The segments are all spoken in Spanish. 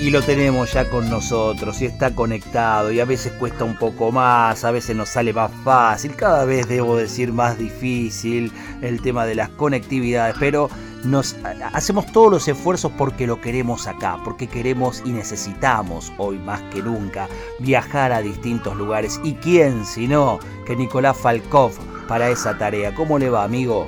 Y lo tenemos ya con nosotros y está conectado y a veces cuesta un poco más, a veces nos sale más fácil, cada vez debo decir más difícil el tema de las conectividades, pero nos hacemos todos los esfuerzos porque lo queremos acá, porque queremos y necesitamos hoy más que nunca viajar a distintos lugares y quién si no que Nicolás Falkov para esa tarea. ¿Cómo le va, amigo?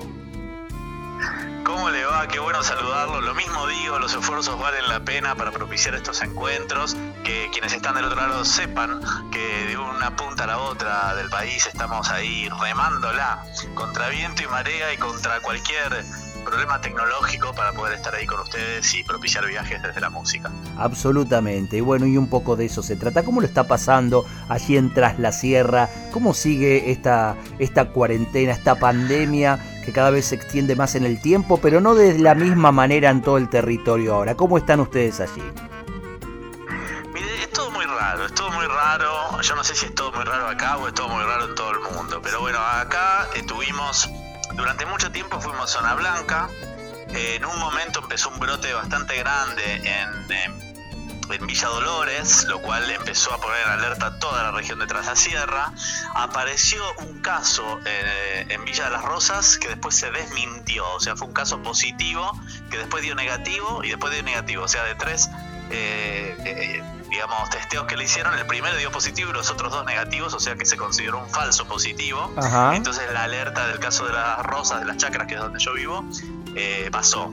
Qué bueno saludarlo. Lo mismo digo, los esfuerzos valen la pena para propiciar estos encuentros. Que quienes están del otro lado sepan que de una punta a la otra del país estamos ahí remándola contra viento y marea y contra cualquier problema tecnológico para poder estar ahí con ustedes y propiciar viajes desde la música. Absolutamente, y bueno, y un poco de eso se trata. ¿Cómo lo está pasando allí en Tras la Sierra? ¿Cómo sigue esta, esta cuarentena, esta pandemia que cada vez se extiende más en el tiempo, pero no de la misma manera en todo el territorio ahora? ¿Cómo están ustedes allí? Mire, es todo muy raro, es todo muy raro. Yo no sé si es todo muy raro acá o es todo muy raro en todo el mundo, pero bueno, acá estuvimos durante mucho tiempo fuimos zona blanca. en un momento empezó un brote bastante grande en, Villa Dolores, lo cual empezó a poner alerta toda la región de Sierra. Apareció un caso eh, en Villa de las Rosas que después se desmintió, o sea, fue un caso positivo que después dio negativo y después dio negativo, o sea, de tres eh, eh, digamos, testeos que le hicieron, el primero dio positivo y los otros dos negativos, o sea que se consideró un falso positivo. Entonces la alerta del caso de las rosas, de las chacras, que es donde yo vivo, eh, pasó.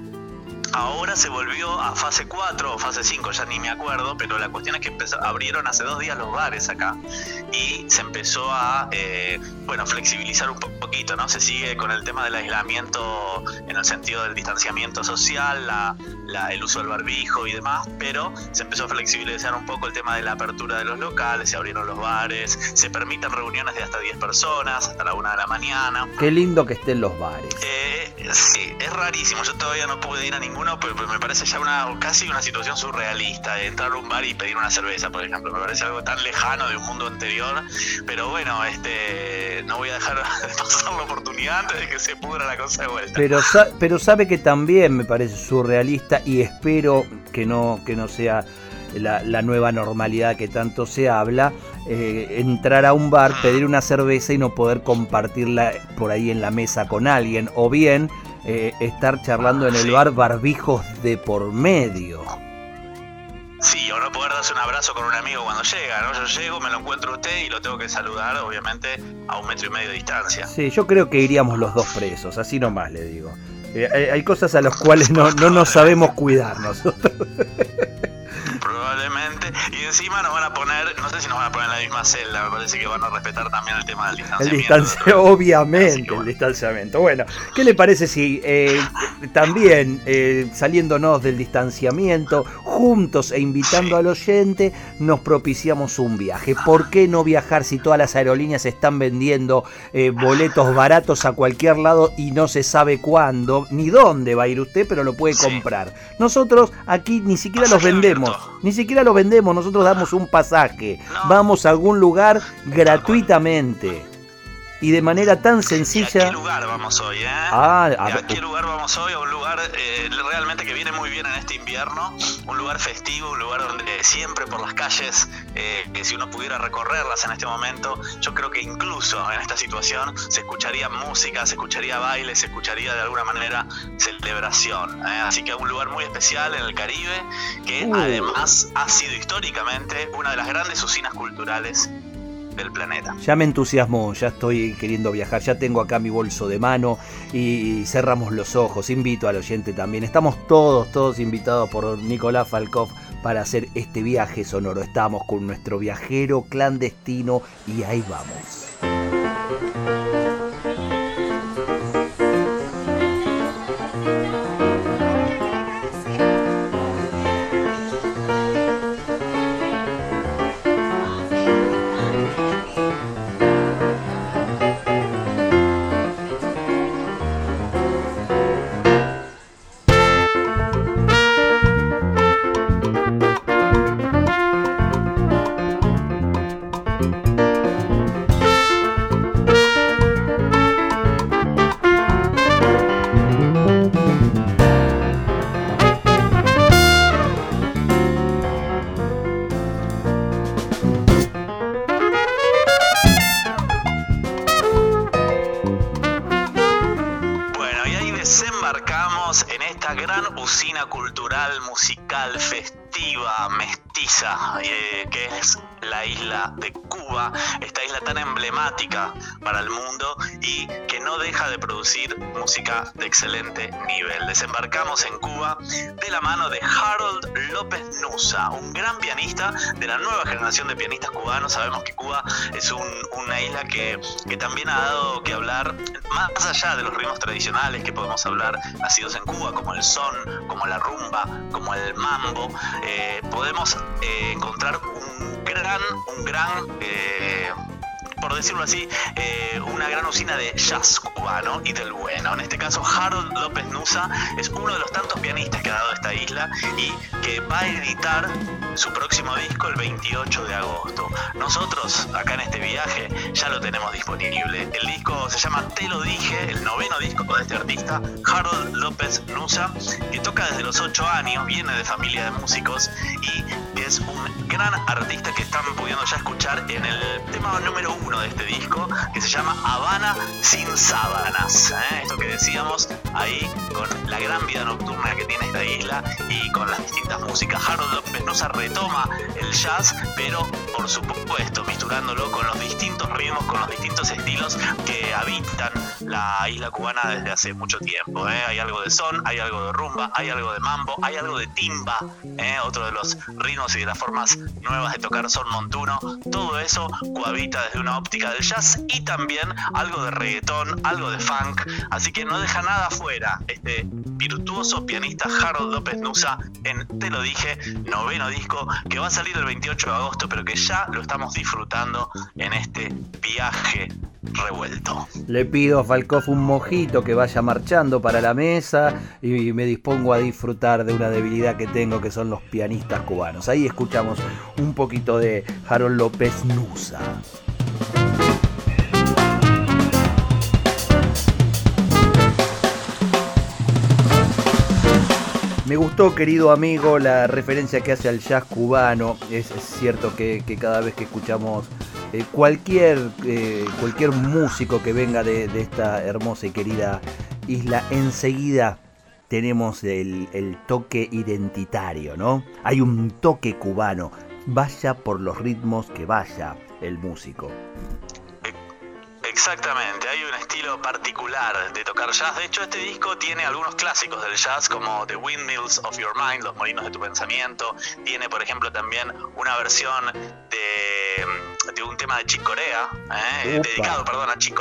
Ahora se volvió a fase 4 o fase 5, ya ni me acuerdo, pero la cuestión es que abrieron hace dos días los bares acá y se empezó a, eh, bueno, flexibilizar un poquito, ¿no? Se sigue con el tema del aislamiento en el sentido del distanciamiento social, el uso del barbijo y demás, pero se empezó a flexibilizar un poco el tema de la apertura de los locales, se abrieron los bares, se permiten reuniones de hasta 10 personas, hasta la 1 de la mañana. Qué lindo que estén los bares. Eh, sí, es rarísimo, yo todavía no pude ir a ningún uno, pero me parece ya una casi una situación surrealista, entrar a un bar y pedir una cerveza, por ejemplo. Me parece algo tan lejano de un mundo anterior, pero bueno, este no voy a dejar de pasar la oportunidad antes de que se pudra la cosa de vuelta. Pero, pero sabe que también me parece surrealista y espero que no, que no sea la, nueva normalidad que tanto se habla, eh, entrar a un bar, pedir una cerveza y no poder compartirla por ahí en la mesa con alguien, o bien eh, estar charlando en el bar barbijos de por medio. Sí, o no poder darse un abrazo con un amigo cuando llega, ¿no? Yo llego, me lo encuentro usted y lo tengo que saludar, obviamente, a un metro y medio de distancia. Sí, yo creo que iríamos los dos presos, así nomás le digo. Eh, hay, cosas a las cuales no, no nos sabemos cuidar nosotros. Encima nos van a poner, no sé si nos van a poner en la misma celda, me parece que van a respetar también el tema del distanciamiento. El distanciamiento, obviamente, el distanciamiento. Bueno, ¿qué le parece si eh, también eh, saliéndonos del distanciamiento, juntos e invitando al oyente, nos propiciamos un viaje? ¿Por qué no viajar si todas las aerolíneas están vendiendo eh, boletos baratos a cualquier lado y no se sabe cuándo ni dónde va a ir usted, pero lo puede comprar? Nosotros aquí ni siquiera los vendemos, ni siquiera los vendemos nosotros damos un pasaje, vamos a algún lugar gratuitamente y de manera tan sencilla. ¿A qué lugar vamos hoy? Eh? Ah, a, qué lugar vamos hoy? A un lugar eh, realmente que viene muy bien en este invierno, un lugar festivo, un lugar donde siempre por las calles, eh, que si uno pudiera recorrerlas en este momento, yo creo que incluso en esta situación se escucharía música, se escucharía baile, se escucharía de alguna manera celebración. ¿eh? Así que un lugar muy especial en el Caribe, que uh. además ha sido históricamente una de las grandes usinas culturales planeta. Ya me entusiasmó, ya estoy queriendo viajar, ya tengo acá mi bolso de mano y cerramos los ojos. Invito al oyente también. Estamos todos, todos invitados por Nicolás Falkov para hacer este viaje sonoro. Estamos con nuestro viajero clandestino y ahí vamos. Eh, que es la isla de Cuba, esta isla tan emblemática para el mundo y que no deja de producir música de excelente nivel. Desembarcamos en Cuba de la mano de Harold López Nusa, un gran pianista de la nueva generación de pianistas cubanos. Sabemos que Cuba es una isla que, que también ha dado que hablar más allá de los ritmos tradicionales que podemos hablar nacidos en Cuba, como el son, como la rumba, como el mambo, eh, podemos eh, encontrar un gran, un gran eh, por decirlo así, eh, una gran usina de jazz cubano y del bueno. En este caso, Harold López Nusa es uno de los tantos pianistas que ha dado esta isla y que va a editar su próximo disco el 28 de agosto. Nosotros, acá en este viaje, ya lo tenemos disponible. El disco se llama Te lo dije, el noveno disco de este artista, Harold López Nusa, que toca desde los 8 años, viene de familia de músicos y un gran artista que están pudiendo ya escuchar en el tema número uno de este disco que se llama Habana sin sábanas. ¿eh? Esto que decíamos ahí con la gran vida nocturna que tiene esta isla y con las distintas músicas. Harold López se retoma el jazz, pero por supuesto misturándolo con los distintos ritmos, con los distintos estilos que habitan la isla cubana desde hace mucho tiempo. ¿eh? Hay algo de son, hay algo de rumba, hay algo de mambo, hay algo de timba, ¿eh? otro de los ritmos y las formas nuevas de tocar son montuno. Todo eso cohabita desde una óptica del jazz y también algo de reggaetón, algo de funk. Así que no deja nada fuera este virtuoso pianista Harold López Nusa en Te lo dije, noveno disco que va a salir el 28 de agosto, pero que ya lo estamos disfrutando en este viaje revuelto. Le pido a Falcoff un mojito que vaya marchando para la mesa y me dispongo a disfrutar de una debilidad que tengo que son los pianistas cubanos. Ahí escuchamos un poquito de Harold López Nusa. Me gustó, querido amigo, la referencia que hace al jazz cubano. Es, cierto que, cada vez que escuchamos eh, cualquier, eh, cualquier músico que venga de, esta hermosa y querida isla, enseguida tenemos el, toque identitario, ¿no? Hay un toque cubano. Vaya por los ritmos que vaya el músico. Exactamente, hay un estilo particular de tocar jazz. De hecho, este disco tiene algunos clásicos del jazz como The Windmills of Your Mind, Los Molinos de tu Pensamiento. Tiene, por ejemplo, también una versión tema de Chick Corea, ¿eh? dedicado, perdón, a Chick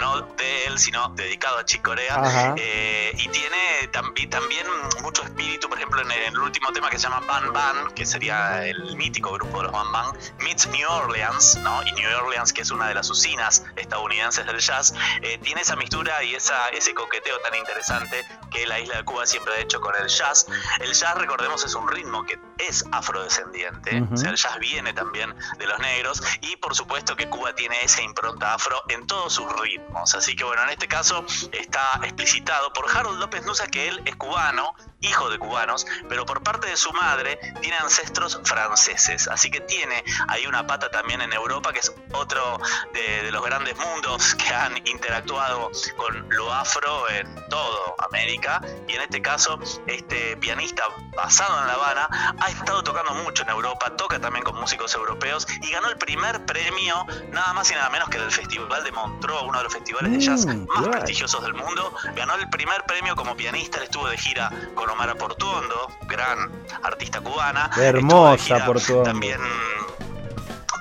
No de él, sino dedicado a Chick Corea. Eh, y tiene también, también mucho espíritu, por ejemplo, en el, último tema que se llama Ban Ban, que sería el mítico grupo de los Ban Ban, meets New Orleans, ¿no? Y New Orleans, que es una de las usinas estadounidenses del jazz, eh, tiene esa mistura y esa, ese coqueteo tan interesante que la isla de Cuba siempre ha hecho con el jazz. El jazz, recordemos, es un ritmo que es afrodescendiente, o sea, el jazz viene también de los negros y por supuesto que Cuba tiene esa impronta afro en todos sus ritmos. Así que bueno, en este caso está explicitado por Harold López Nusa que él es cubano, hijo de cubanos, pero por parte de su madre tiene ancestros franceses. Así que tiene ahí una pata también en Europa, que es otro de, los grandes mundos que han interactuado con lo afro en todo América. Y en este caso, este pianista basado en La Habana ha estado tocando mucho en Europa, toca también con músicos europeos y ganó el primer premio, nada más y nada menos que del Festival de Montreux, uno de los festivales de jazz mm, más prestigiosos del mundo. Ganó el primer premio como pianista, estuvo de gira con Omar Portuondo, gran artista cubana. Hermosa Portuondo. También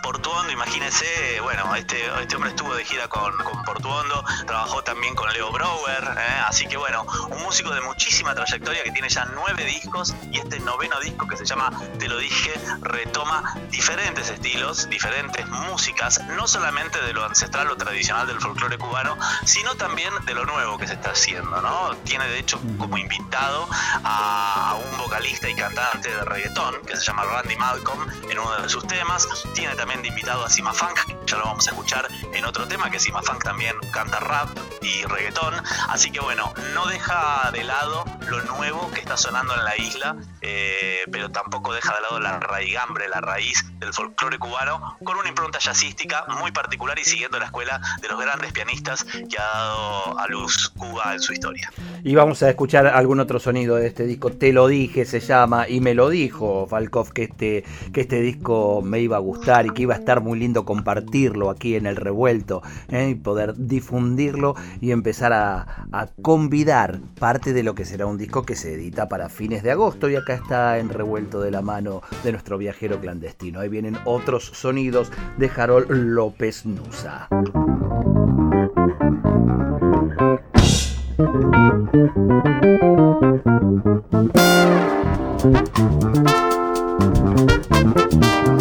Portuondo, imagínese, bueno, este, este hombre estuvo de gira con, con Portuondo, trabajó también con Leo Brower, ¿eh? así que bueno, un músico de muchísima trayectoria que tiene ya nueve discos y este noveno disco que se llama Te lo dije, retoma diferentes estilos, diferentes músicas, no solamente de lo ancestral o tradicional del folclore cubano, sino también de lo nuevo que se está haciendo, ¿no? Tiene de hecho como invitado a un vocalista y cantante de reggaetón que se llama Randy Malcolm en uno de sus temas, tiene también de invitado a Sima Funk, ya lo vamos a escuchar en otro tema, que Sima Funk también canta rap y reggaetón. Así que bueno, no deja de lado lo nuevo que está sonando en la isla, eh, pero tampoco deja de lado la raigambre, la raíz del folclore cubano, con una impronta jazzística muy particular y siguiendo la escuela de los grandes pianistas que ha dado a luz Cuba en su historia. Y vamos a escuchar algún otro sonido de este disco. Te lo dije, se llama, y me lo dijo Falkov que este, que este disco me iba a gustar y que iba a estar muy lindo compartirlo aquí en el revuelto ¿eh? y poder difundirlo y empezar a, a convidar parte de lo que será un disco que se edita para fines de agosto. Y acá está en revuelto de la mano de nuestro viajero clandestino. Ahí vienen otros sonidos de Harold López Nusa.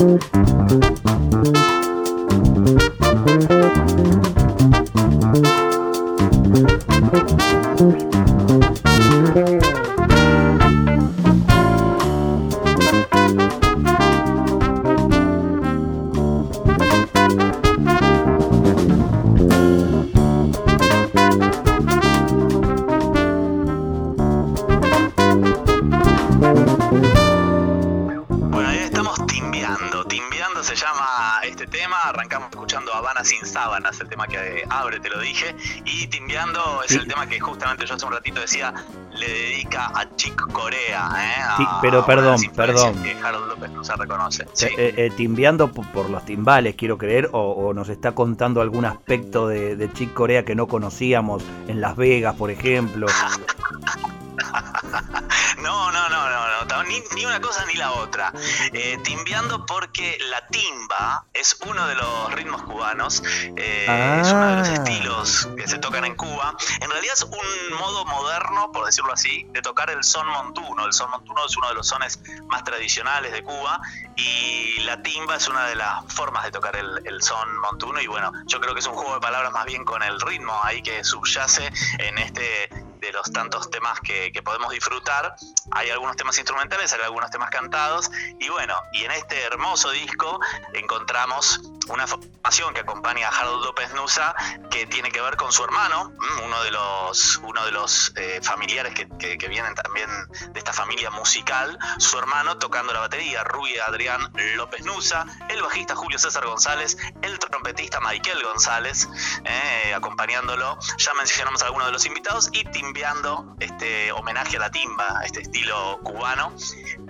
El que yo hace un ratito decía, le dedica a Chick Corea, ¿eh? pero perdón, perdón. Que Harold López no se reconoce. Eh, eh, timbiando por los timbales, quiero creer, o, nos está contando algún aspecto de, de Chick Corea que no conocíamos en Las Vegas, por ejemplo. no, no, no, no, no, ni, una cosa ni la otra. Eh, timbiando porque la timba es uno de los ritmos cubanos, eh, es uno de los ah. estilos que se tocan en Cuba. En realidad es un modo moderno, por decirlo así, de tocar el son montuno. El son montuno es uno de los sones más tradicionales de Cuba y la timba es una de las formas de tocar el, el son montuno y bueno, yo creo que es un juego de palabras más bien con el ritmo ahí que subyace en este de los tantos temas que, podemos disfrutar. Hay algunos temas instrumentales, hay algunos temas cantados. Y bueno, y en este hermoso disco encontramos una formación que acompaña a Harold López Nusa que tiene que ver con su hermano, mm, uno de los, uno de los eh, familiares que, vienen también de esta familia musical, su hermano tocando la batería, Rui Adrián López Nusa, el bajista Julio César González, el trompetista Michael González, eh, acompañándolo. Ya mencionamos a algunos de los invitados y timbiando este homenaje a la timba, este estilo cubano,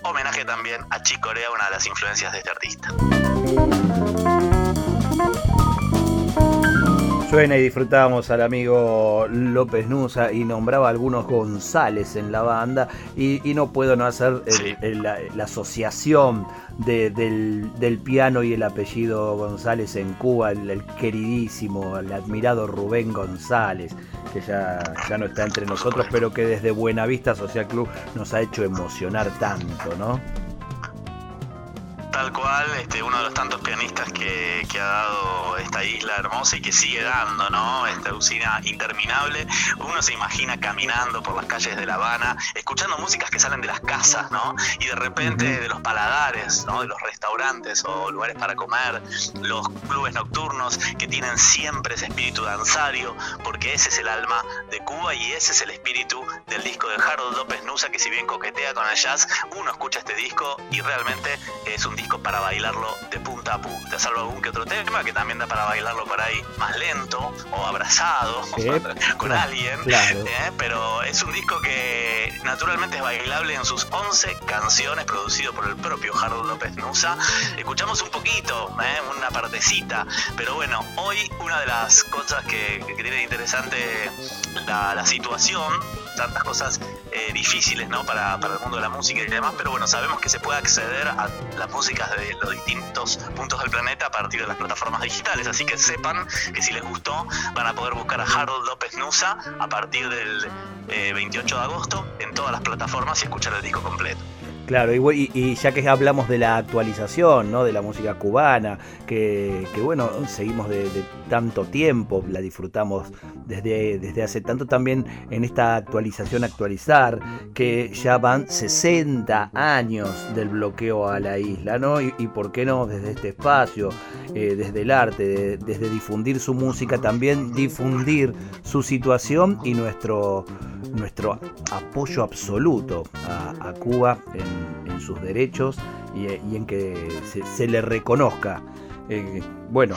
homenaje también a Chicorea, una de las influencias de este artista. Suena y disfrutábamos al amigo López Nusa y nombraba a algunos González en la banda y, no puedo no hacer la, asociación del, piano y el apellido González en Cuba, el, queridísimo, el admirado Rubén González, que ya, ya no está entre nosotros, pero que desde Buenavista Social Club nos ha hecho emocionar tanto, ¿no? Tal cual, este, uno de los tantos pianistas que, que, ha dado esta isla hermosa y que sigue dando, ¿no? Esta usina interminable. Uno se imagina caminando por las calles de La Habana, escuchando músicas que salen de las casas, ¿no? Y de repente de los paladares, ¿no? De los restaurantes o lugares para comer, los clubes nocturnos que tienen siempre ese espíritu danzario, porque ese es el alma de Cuba y ese es el espíritu del disco de Harold López Nusa, que si bien coquetea con el jazz, uno escucha este disco y realmente es un disco para bailarlo de punta a punta, salvo algún que otro tema que también da para bailarlo por ahí más lento o abrazado con alguien, ¿eh? pero es un disco que naturalmente es bailable en sus 11 canciones producido por el propio Harold López Nusa. Escuchamos un poquito, ¿eh? una partecita, pero bueno, hoy una de las cosas que, tiene de interesante la, la situación tantas cosas difíciles ¿no? Para, para, el mundo de la música y demás, pero bueno, sabemos que se puede acceder a las músicas de los distintos puntos del planeta a partir de las plataformas digitales, así que sepan que si les gustó van a poder buscar a Harold López Nusa a partir del 28 eh, de agosto en todas las plataformas y escuchar el disco completo. Claro, y, ya que hablamos de la actualización, ¿no? De la música cubana, que, bueno, seguimos de, tanto tiempo, la disfrutamos desde, desde hace tanto también en esta actualización actualizar, que ya van 60 años del bloqueo a la isla, ¿no? Y, por qué no desde este espacio, eh, desde el arte, desde difundir su música, también difundir su situación y nuestro, nuestro apoyo absoluto a, Cuba en, sus derechos y, en que se, le reconozca. Eh, bueno,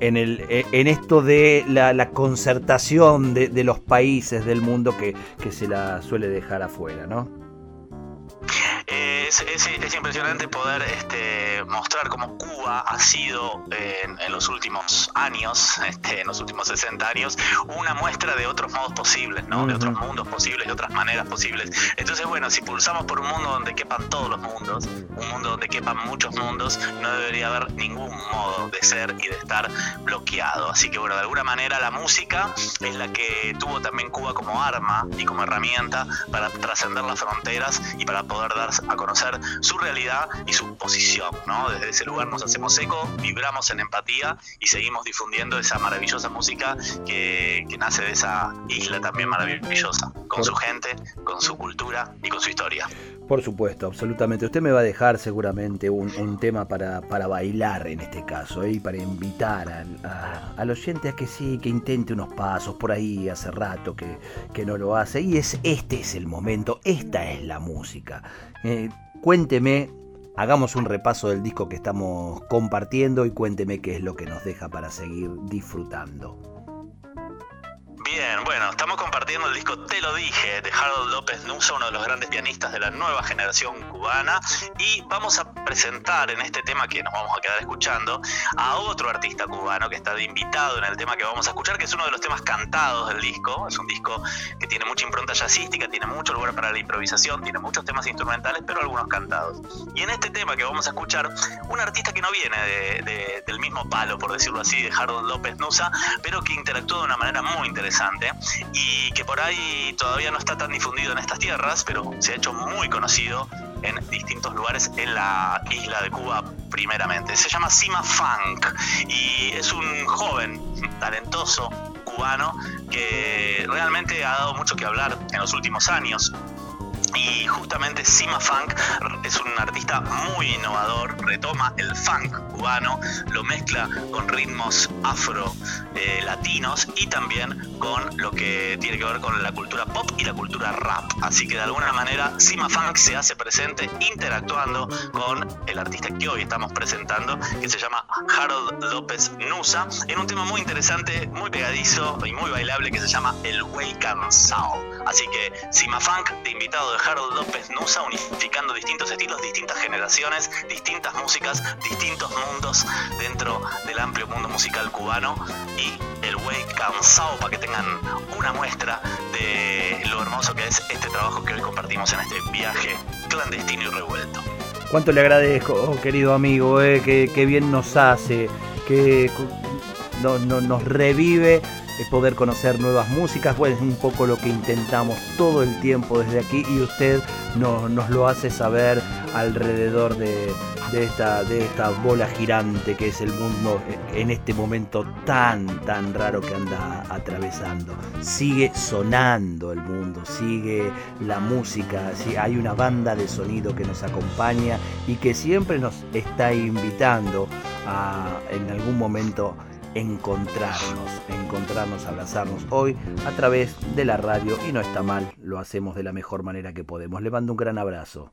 en, el, en esto de la, concertación de, los países del mundo que, que se la suele dejar afuera, ¿no? Es, impresionante poder este, mostrar cómo Cuba ha sido en, los últimos años, este, en los últimos 60 años, una muestra de otros modos posibles, ¿no? De otros mundos posibles, de otras maneras posibles. Entonces, bueno, si pulsamos por un mundo donde quepan todos los mundos, un mundo donde quepan muchos mundos, no debería haber ningún modo de ser y de estar bloqueado. Así que, bueno, de alguna manera la música es la que tuvo también Cuba como arma y como herramienta para trascender las fronteras y para poder dar a conocer su realidad y su posición. ¿no? Desde ese lugar nos hacemos eco, vibramos en empatía y seguimos difundiendo esa maravillosa música que, que nace de esa isla también maravillosa, con su gente, con su cultura y con su historia. Por supuesto, absolutamente. Usted me va a dejar seguramente un, tema para, para, bailar en este caso ¿eh? y para invitar al, oyente a que sí, que intente unos pasos por ahí hace rato que, que no lo hace. Y es este es el momento, esta es la música. Eh, cuénteme, hagamos un repaso del disco que estamos compartiendo y cuénteme qué es lo que nos deja para seguir disfrutando. Bien, bueno, estamos compartiendo el disco Te lo dije de Harold López Nusa, uno de los grandes pianistas de la nueva generación cubana, y vamos a presentar en este tema que nos vamos a quedar escuchando a otro artista cubano que está de invitado en el tema que vamos a escuchar, que es uno de los temas cantados del disco. Es un disco que tiene mucha impronta jazzística, tiene mucho lugar para la improvisación, tiene muchos temas instrumentales, pero algunos cantados. Y en este tema que vamos a escuchar, un artista que no viene del mismo palo, por decirlo así, de Harold López Nusa, pero que interactúa de una manera muy interesante y que por ahí todavía no está tan difundido en estas tierras, pero se ha hecho muy conocido en distintos lugares en la isla de Cuba primeramente. Se llama Sima Funk y es un joven talentoso cubano que realmente ha dado mucho que hablar en los últimos años. Y justamente Sima Funk es un artista muy innovador, retoma el funk cubano, lo mezcla con ritmos afro eh, y también con lo que tiene que ver con la cultura pop y la cultura rap. Así que de alguna manera Sima Funk se hace presente interactuando con el artista que hoy estamos presentando, que se llama Harold López Nusa, en un tema muy interesante, muy pegadizo y muy bailable que se llama El Way Cansao. Así que Sima Funk de invitado de Harold López Nusa, unificando distintos estilos, distintas generaciones, distintas músicas, distintos mundos dentro del amplio mundo musical cubano y el Way Cansao para que tengan una muestra de lo hermoso que es este trabajo que hoy compartimos en este viaje clandestino y revuelto. Cuánto le agradezco, oh, querido amigo, eh, que, bien nos hace, que nos revive poder conocer nuevas músicas, pues es un poco lo que intentamos todo el tiempo desde aquí y usted nos lo hace saber alrededor de, esta, de esta bola girante que es el mundo en este momento tan, tan raro que anda atravesando. Sigue sonando el mundo, sigue la música, hay una banda de sonido que nos acompaña y que siempre nos está invitando a en algún momento encontrarnos, encontrarnos, abrazarnos hoy a través de la radio y no está mal, lo hacemos de la mejor manera que podemos. Le mando un gran abrazo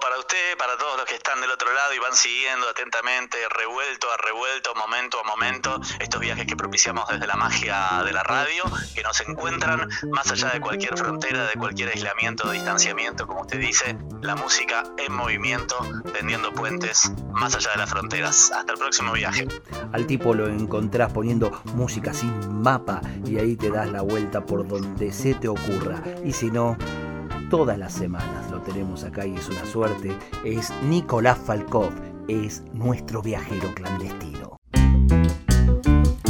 para usted, para todos los que están del otro lado y van siguiendo atentamente, revuelto a revuelto, momento a momento, estos viajes que propiciamos desde la magia de la radio, que nos encuentran más allá de cualquier frontera, de cualquier aislamiento distanciamiento, como usted dice, la música en movimiento, tendiendo puentes más allá de las fronteras. Hasta el próximo viaje. Al tipo lo encontrás poniendo música sin mapa y ahí te das la vuelta por donde se te ocurra. Y si no, todas las semanas tenemos acá y es una suerte, es Nicolás Falkov, es nuestro viajero clandestino.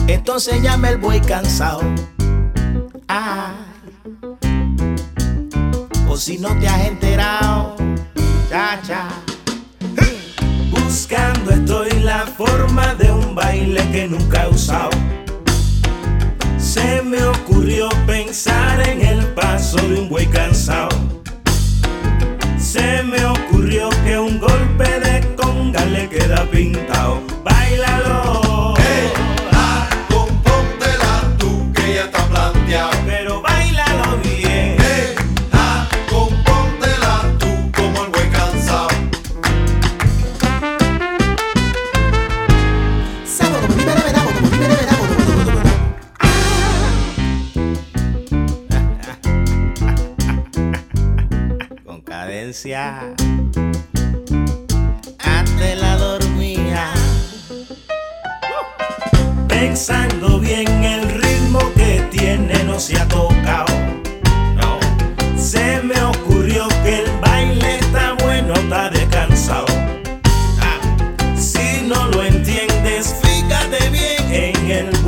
Entonces llame el buey cansado. por si no te has enterado. Cha, cha. Buscando estoy la forma de un baile que nunca he usado. Se me ocurrió pensar en el paso de un buey cansado. Se me ocurrió que un golpe de conga le queda pintado. Bailalo.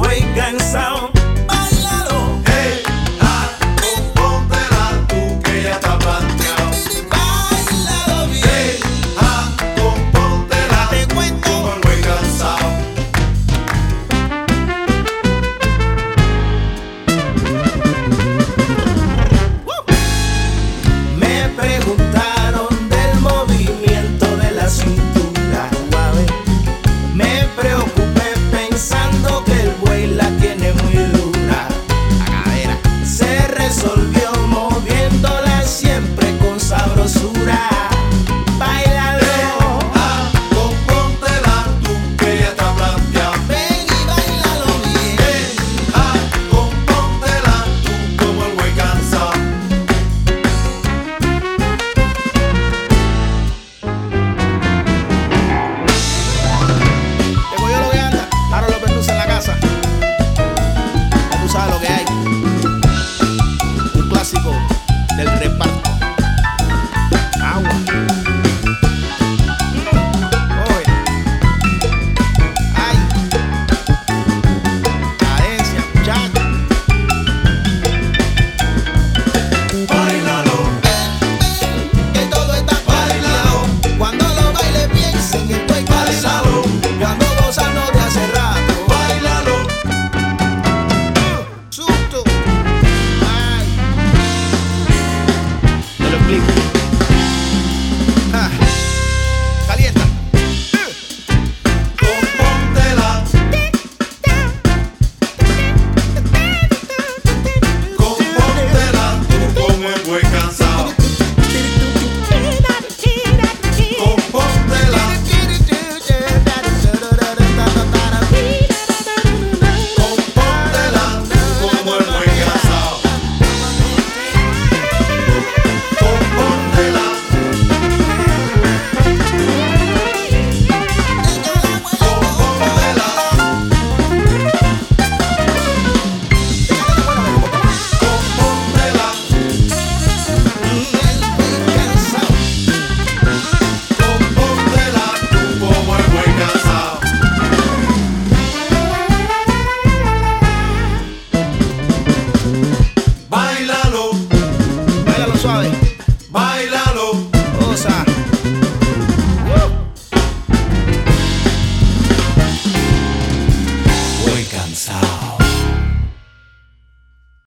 Ah,